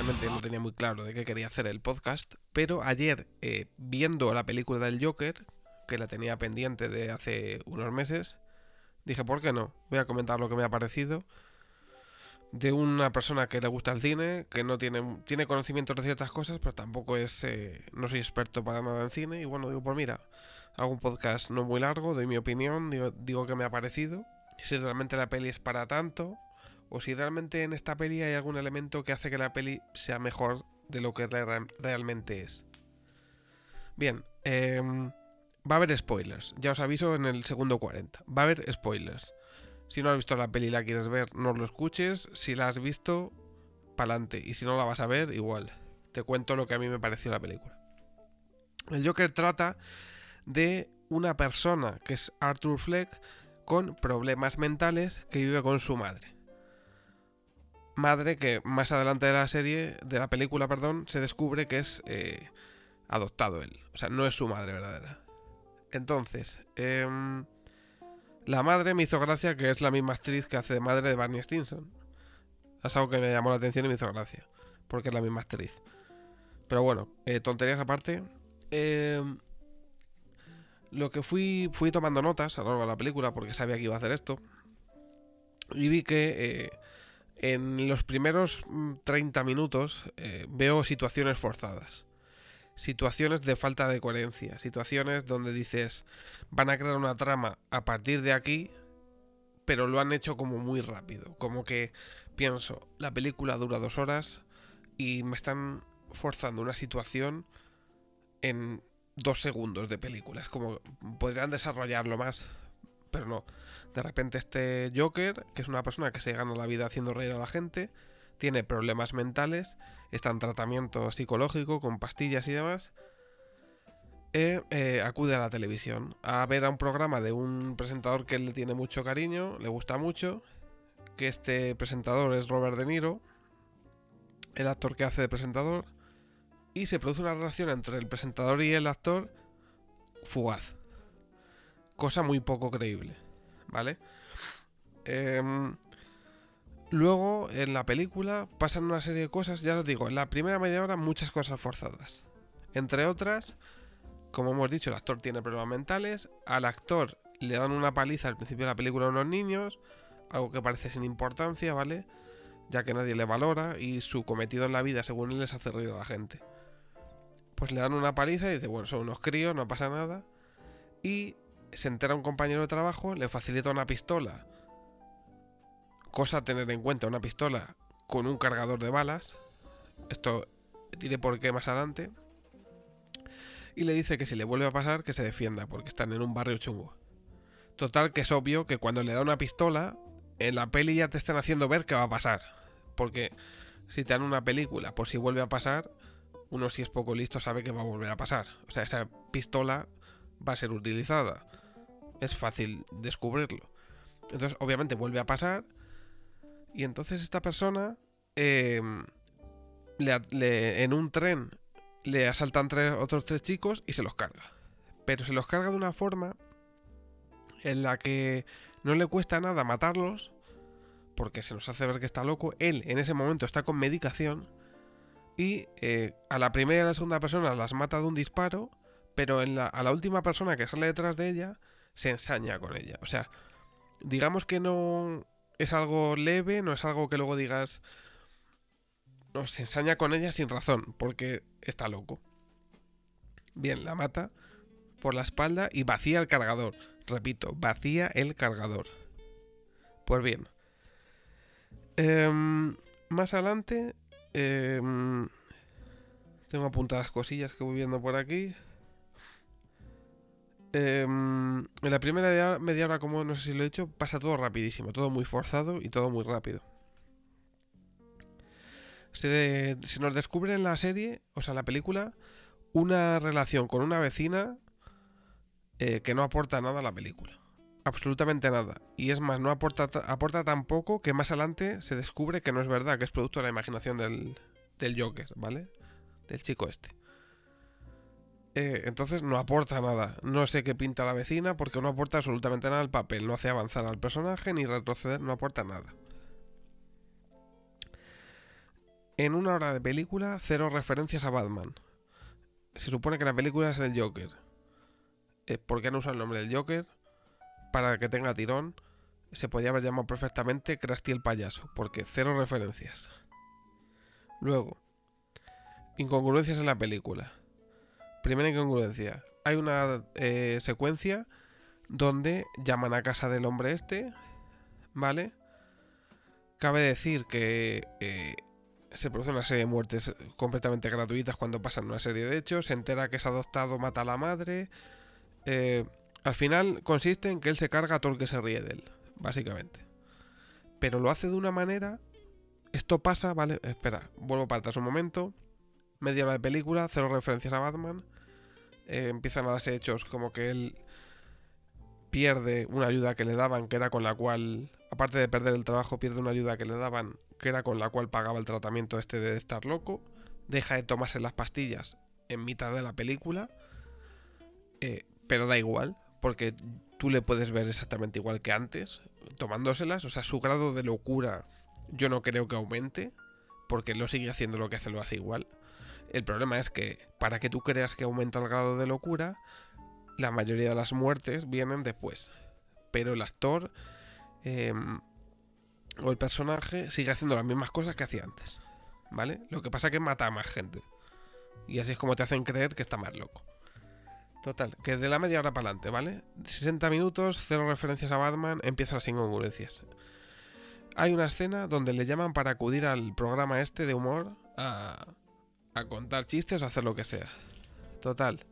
realmente no tenía muy claro de qué quería hacer el podcast, pero ayer, eh, viendo la película del Joker, que la tenía pendiente de hace unos meses, dije, ¿por qué no? Voy a comentar lo que me ha parecido de una persona que le gusta el cine, que no tiene, tiene conocimientos de ciertas cosas, pero tampoco es, eh, no soy experto para nada en cine, y bueno, digo, pues mira, hago un podcast no muy largo, doy mi opinión, digo, digo que me ha parecido, si realmente la peli es para tanto, o si realmente en esta peli hay algún elemento que hace que la peli sea mejor de lo que realmente es. Bien, em, va a haber spoilers, ya os aviso en el segundo 40, va a haber spoilers. Si no has visto la peli y la quieres ver, no lo escuches. Si la has visto, pa'lante. Y si no la vas a ver, igual. Te cuento lo que a mí me pareció la película. El Joker trata de una persona que es Arthur Fleck con problemas mentales que vive con su madre. Madre que más adelante de la serie, de la película, perdón, se descubre que es eh, adoptado él. O sea, no es su madre verdadera. Entonces, eh, la madre me hizo gracia que es la misma actriz que hace de madre de Barney Stinson. Es algo que me llamó la atención y me hizo gracia. Porque es la misma actriz. Pero bueno, eh, tonterías aparte. Eh, lo que fui, fui tomando notas a lo largo de la película porque sabía que iba a hacer esto. Y vi que eh, en los primeros 30 mm, minutos veo situaciones forzadas. Situaciones de falta de coherencia, situaciones donde dices, van a crear una trama a partir de aquí, pero lo han hecho como muy rápido, como que pienso, la película dura dos horas y me están forzando una situación en dos segundos de película, es como podrían desarrollarlo más, pero no. De repente este Joker, que es una persona que se gana la vida haciendo reír a la gente, tiene problemas mentales, está en tratamiento psicológico con pastillas y demás, e, eh, acude a la televisión a ver a un programa de un presentador que le tiene mucho cariño, le gusta mucho, que este presentador es Robert De Niro, el actor que hace de presentador, y se produce una relación entre el presentador y el actor fugaz. Cosa muy poco creíble, ¿vale? Eh, Luego, en la película, pasan una serie de cosas, ya os digo, en la primera media hora muchas cosas forzadas. Entre otras, como hemos dicho, el actor tiene problemas mentales, al actor le dan una paliza al principio de la película a unos niños, algo que parece sin importancia, ¿vale? Ya que nadie le valora y su cometido en la vida, según él, les hace reír a la gente. Pues le dan una paliza y dice, bueno, son unos críos, no pasa nada. Y se entera un compañero de trabajo, le facilita una pistola Cosa a tener en cuenta, una pistola con un cargador de balas. Esto diré por qué más adelante. Y le dice que si le vuelve a pasar, que se defienda, porque están en un barrio chungo. Total, que es obvio que cuando le da una pistola, en la peli ya te están haciendo ver qué va a pasar. Porque si te dan una película por si vuelve a pasar, uno si es poco listo sabe que va a volver a pasar. O sea, esa pistola va a ser utilizada. Es fácil descubrirlo. Entonces, obviamente vuelve a pasar y entonces esta persona em, en un tren le asaltan tres, otros tres chicos y se los carga. Pero se los carga de una forma en la que no le cuesta nada matarlos, porque se nos hace ver que está loco. Él en ese momento está con medicación y eh, a la primera y a la segunda persona las mata de un disparo, pero a la última persona que sale detrás de ella se ensaña con ella. O sea, digamos que no es algo leve, no es algo que luego digas. No, se ensaña con ella sin razón, porque está loco. Bien, la mata por la espalda y vacía el cargador. Repito, vacía el cargador. Pues bien. Em, más adelante. Em, tengo apuntadas cosillas que voy viendo por aquí. Em, en la primera media hora, como no sé si lo he dicho, pasa todo rapidísimo, todo muy forzado y todo muy rápido. Se, nos descubre en la serie, o sea, en la película, una relación con una vecina eh, que no aporta nada a la película. Absolutamente nada. Y es más, no aporta, aporta tan poco que más adelante se descubre que no es verdad, que es producto de la imaginación del, del Joker, ¿vale? Del chico este. Eh, entonces no aporta nada. No sé qué pinta la vecina porque no aporta absolutamente nada al papel. No hace avanzar al personaje ni retroceder, no aporta nada. En una hora de película, cero referencias a Batman. Se supone que la película es del Joker. Eh, ¿Por qué no usa el nombre del Joker? Para que tenga tirón. Se podía haber llamado perfectamente Krusty el payaso, porque cero referencias. Luego, incongruencias en la película. Primera incongruencia. Hay una eh, secuencia donde llaman a casa del hombre este, ¿vale? Cabe decir que eh, se produce una serie de muertes completamente gratuitas cuando pasan una serie de hechos, se entera que es adoptado, mata a la madre. Eh, al final consiste en que él se carga a todo el que se ríe de él, básicamente. Pero lo hace de una manera... Esto pasa, ¿vale? Espera, vuelvo para atrás un momento. Media hora de película, cero referencias a Batman. Eh, empiezan a darse hechos como que él pierde una ayuda que le daban, que era con la cual, aparte de perder el trabajo, pierde una ayuda que le daban, que era con la cual pagaba el tratamiento este de estar loco, deja de tomarse las pastillas en mitad de la película, eh, pero da igual, porque tú le puedes ver exactamente igual que antes, tomándoselas, o sea, su grado de locura yo no creo que aumente, porque lo sigue haciendo lo que hace, lo hace igual. El problema es que para que tú creas que aumenta el grado de locura, la mayoría de las muertes vienen después. Pero el actor em, o el personaje sigue haciendo las mismas cosas que hacía antes. ¿Vale? Lo que pasa es que mata a más gente. Y así es como te hacen creer que está más loco. Total, que de la media hora para adelante, ¿vale? 60 minutos, cero referencias a Batman, empieza las incongruencias. Hay una escena donde le llaman para acudir al programa este de humor a, a contar chistes o hacer lo que sea. Total.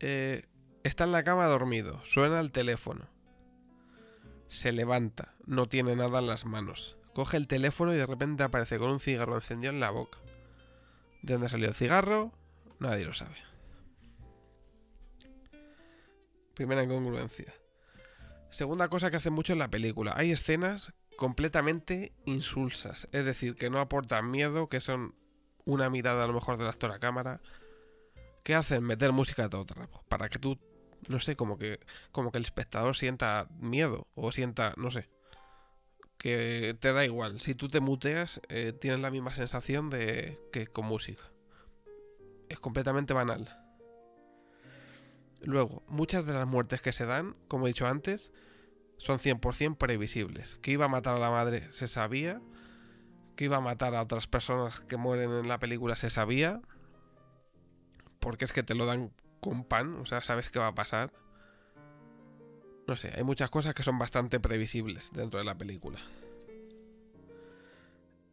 Eh, está en la cama dormido, suena el teléfono. Se levanta, no tiene nada en las manos. Coge el teléfono y de repente aparece con un cigarro encendido en la boca. ¿De dónde salió el cigarro? Nadie lo sabe. Primera incongruencia. Segunda cosa que hace mucho en la película. Hay escenas completamente insulsas. Es decir, que no aportan miedo, que son una mirada a lo mejor del actor a cámara. ¿Qué hacen? Meter música a todo trapo. Para que tú, no sé, como que, como que el espectador sienta miedo o sienta, no sé. Que te da igual. Si tú te muteas, eh, tienes la misma sensación de que con música. Es completamente banal. Luego, muchas de las muertes que se dan, como he dicho antes, son 100% previsibles. Que iba a matar a la madre se sabía que iba a matar a otras personas que mueren en la película se sabía. Porque es que te lo dan con pan, o sea, sabes qué va a pasar. No sé, hay muchas cosas que son bastante previsibles dentro de la película.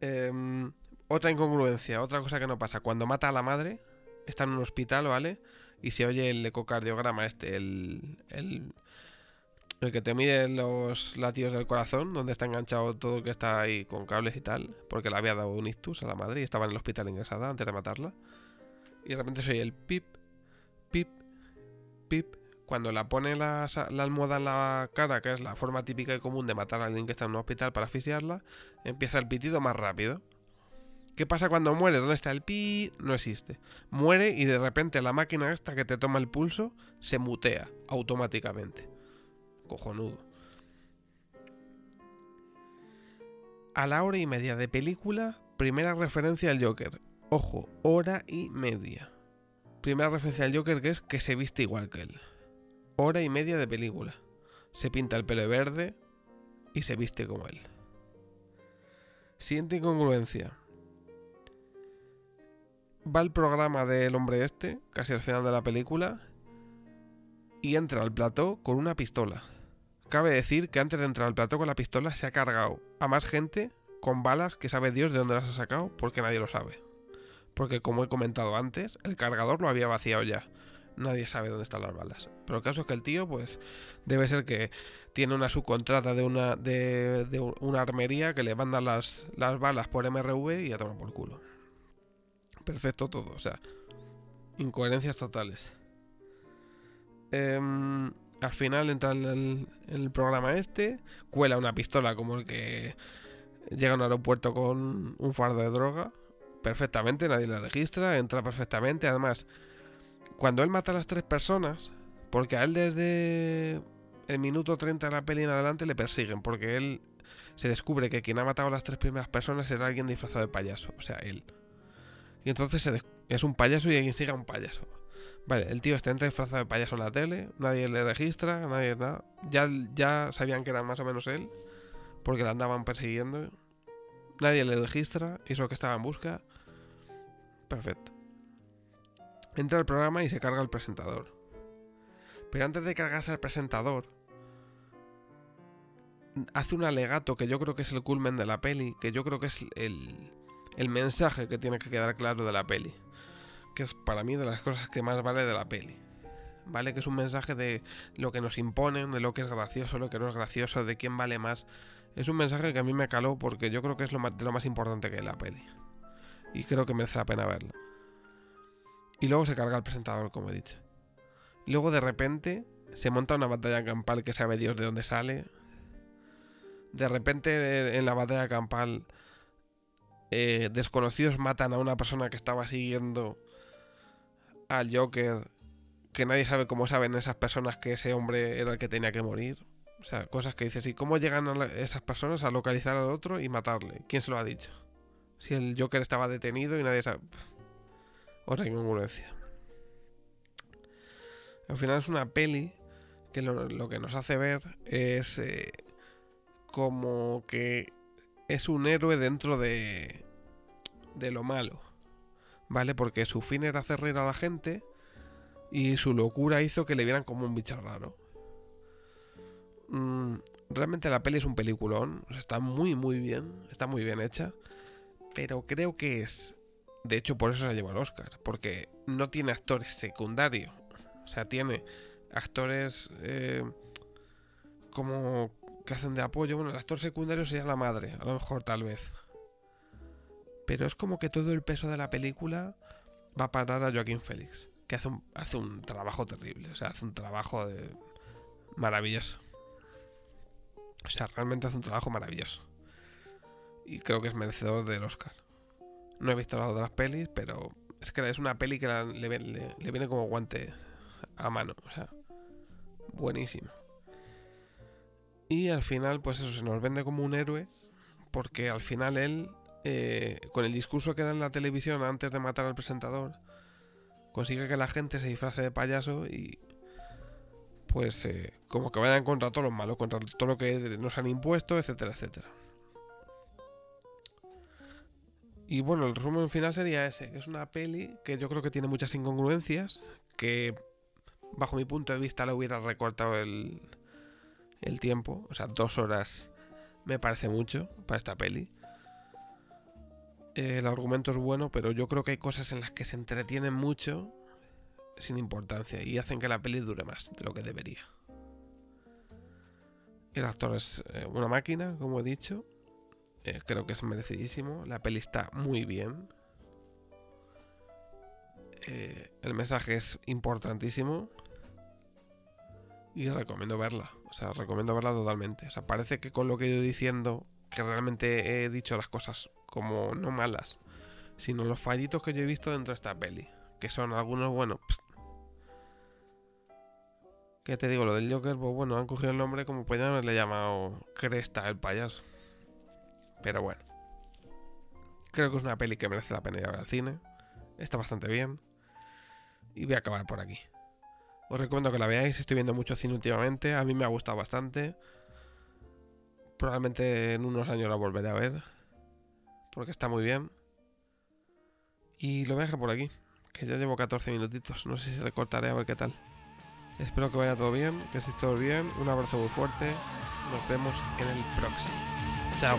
Em, otra incongruencia, otra cosa que no pasa. Cuando mata a la madre, está en un hospital, ¿vale? Y se oye el ecocardiograma este, el, el el que te mide los latidos del corazón, donde está enganchado todo que está ahí con cables y tal, porque le había dado un ictus a la madre y estaba en el hospital ingresada antes de matarla. Y de repente se oye el pip, pip, pip. Cuando la pone la, la, almohada en la cara, que es la forma típica y común de matar a alguien que está en un hospital para asfixiarla, empieza el pitido más rápido. ¿Qué pasa cuando muere? ¿Dónde está el pi? No existe. Muere y de repente la máquina esta que te toma el pulso se mutea automáticamente cojonudo. A la hora y media de película, primera referencia al Joker. Ojo, hora y media. Primera referencia al Joker que es que se viste igual que él. Hora y media de película. Se pinta el pelo verde y se viste como él. Siguiente incongruencia. Va el programa del hombre este, casi al final de la película, y entra al plató con una pistola. Cabe decir que antes de entrar al plato con la pistola se ha cargado a más gente con balas que sabe Dios de dónde las ha sacado porque nadie lo sabe. Porque como he comentado antes, el cargador lo había vaciado ya. Nadie sabe dónde están las balas. Pero el caso es que el tío, pues, debe ser que tiene una subcontrata de una, de, una armería que le manda las, las balas por MRV y ya toma por culo. Perfecto todo, o sea, incoherencias totales. Eh, al final entra en el, programa este, cuela una pistola como el que llega a un aeropuerto con un fardo de droga. Perfectamente, nadie la registra, entra perfectamente. Además, cuando él mata a las tres personas, porque a él desde el minuto 30 de la peli en adelante le persiguen, porque él se descubre que quien ha matado a las tres primeras personas es alguien disfrazado de payaso, o sea, él. Y entonces es un payaso y alguien sigue a un payaso. Vale, el tío está disfrazado de payaso en la tele, nadie le registra, nadie nada. Ya, ya sabían que era más o menos él, porque le andaban persiguiendo. Nadie le registra, eso que estaba en busca. Perfecto. Entra al programa y se carga el presentador. Pero antes de cargarse al presentador, hace un alegato que yo creo que es el culmen de la peli, que yo creo que es el, el mensaje que tiene que quedar claro de la peli. Que es para mí de las cosas que más vale de la peli. ¿Vale? Que es un mensaje de lo que nos imponen, de lo que es gracioso, lo que no es gracioso, de quién vale más. Es un mensaje que a mí me caló porque yo creo que es lo más, importante que la peli. Y creo que merece la pena verlo. Y luego se carga el presentador, como he dicho. Luego de repente se monta una batalla campal que sabe Dios de dónde sale. De repente en la batalla campal eh, desconocidos matan a una persona que estaba siguiendo al Joker, que nadie sabe cómo saben esas personas que ese hombre era el que tenía que morir. O sea, cosas que dices, ¿y cómo llegan esas personas a localizar al otro y matarle? ¿Quién se lo ha dicho? Si el Joker estaba detenido y nadie sabe... Otra incongruencia. Al final es una peli que lo, que nos hace ver es eh, como que es un héroe dentro de, de lo malo. ¿Vale? Porque su fin era hacer reír a la gente y su locura hizo que le vieran como un bicho raro. Mm, realmente la peli es un peliculón, está muy muy bien, está muy bien hecha, pero creo que es, de hecho por eso se lleva el Oscar, porque no tiene actores secundarios, o sea, tiene actores eh, como que hacen de apoyo. Bueno, el actor secundario sería la madre, a lo mejor tal vez. Pero es como que todo el peso de la película va a parar a Joaquín Félix, que hace un, hace un trabajo terrible, o sea, hace un trabajo de... maravilloso. O sea, realmente hace un trabajo maravilloso. Y creo que es merecedor del Oscar. No he visto las otras pelis, pero es que es una peli que le, le viene como guante a mano. O sea, buenísimo. Y al final, pues eso, se nos vende como un héroe, porque al final él, eh, con el discurso que da en la televisión antes de matar al presentador, consigue que la gente se disfrace de payaso y pues eh, como que vayan contra todos los malos, contra todo lo que nos han impuesto, etcétera, etcétera. Y bueno, el resumen final sería ese, que es una peli que yo creo que tiene muchas incongruencias, que bajo mi punto de vista le hubiera recortado el, el tiempo. O sea, dos horas me parece mucho para esta peli. El argumento es bueno, pero yo creo que hay cosas en las que se entretienen mucho sin importancia y hacen que la peli dure más de lo que debería. El actor es eh, una máquina, como he dicho. Eh, creo que es merecidísimo. La peli está muy bien. Eh, el mensaje es importantísimo. Y recomiendo verla. O sea, recomiendo verla totalmente. O sea, parece que con lo que he ido diciendo, que realmente he dicho las cosas como no malas, sino los fallitos que yo he visto dentro de esta peli. Que son algunos, bueno. ¿Qué te digo? Lo del Joker, pues bueno, han cogido el nombre como podían haberle llamado Cresta el payaso. Pero bueno. Creo que es una peli que merece la pena ir a ver al cine. Está bastante bien. Y voy a acabar por aquí. Os recomiendo que la veáis, estoy viendo mucho cine últimamente, a mí me ha gustado bastante. Probablemente en unos años la volveré a ver, porque está muy bien. Y lo voy a dejar por aquí, que ya llevo 14 minutitos, no sé si se cortaré a ver qué tal. Espero que vaya todo bien, que estéis todos bien, un abrazo muy fuerte, nos vemos en el próximo. Chao.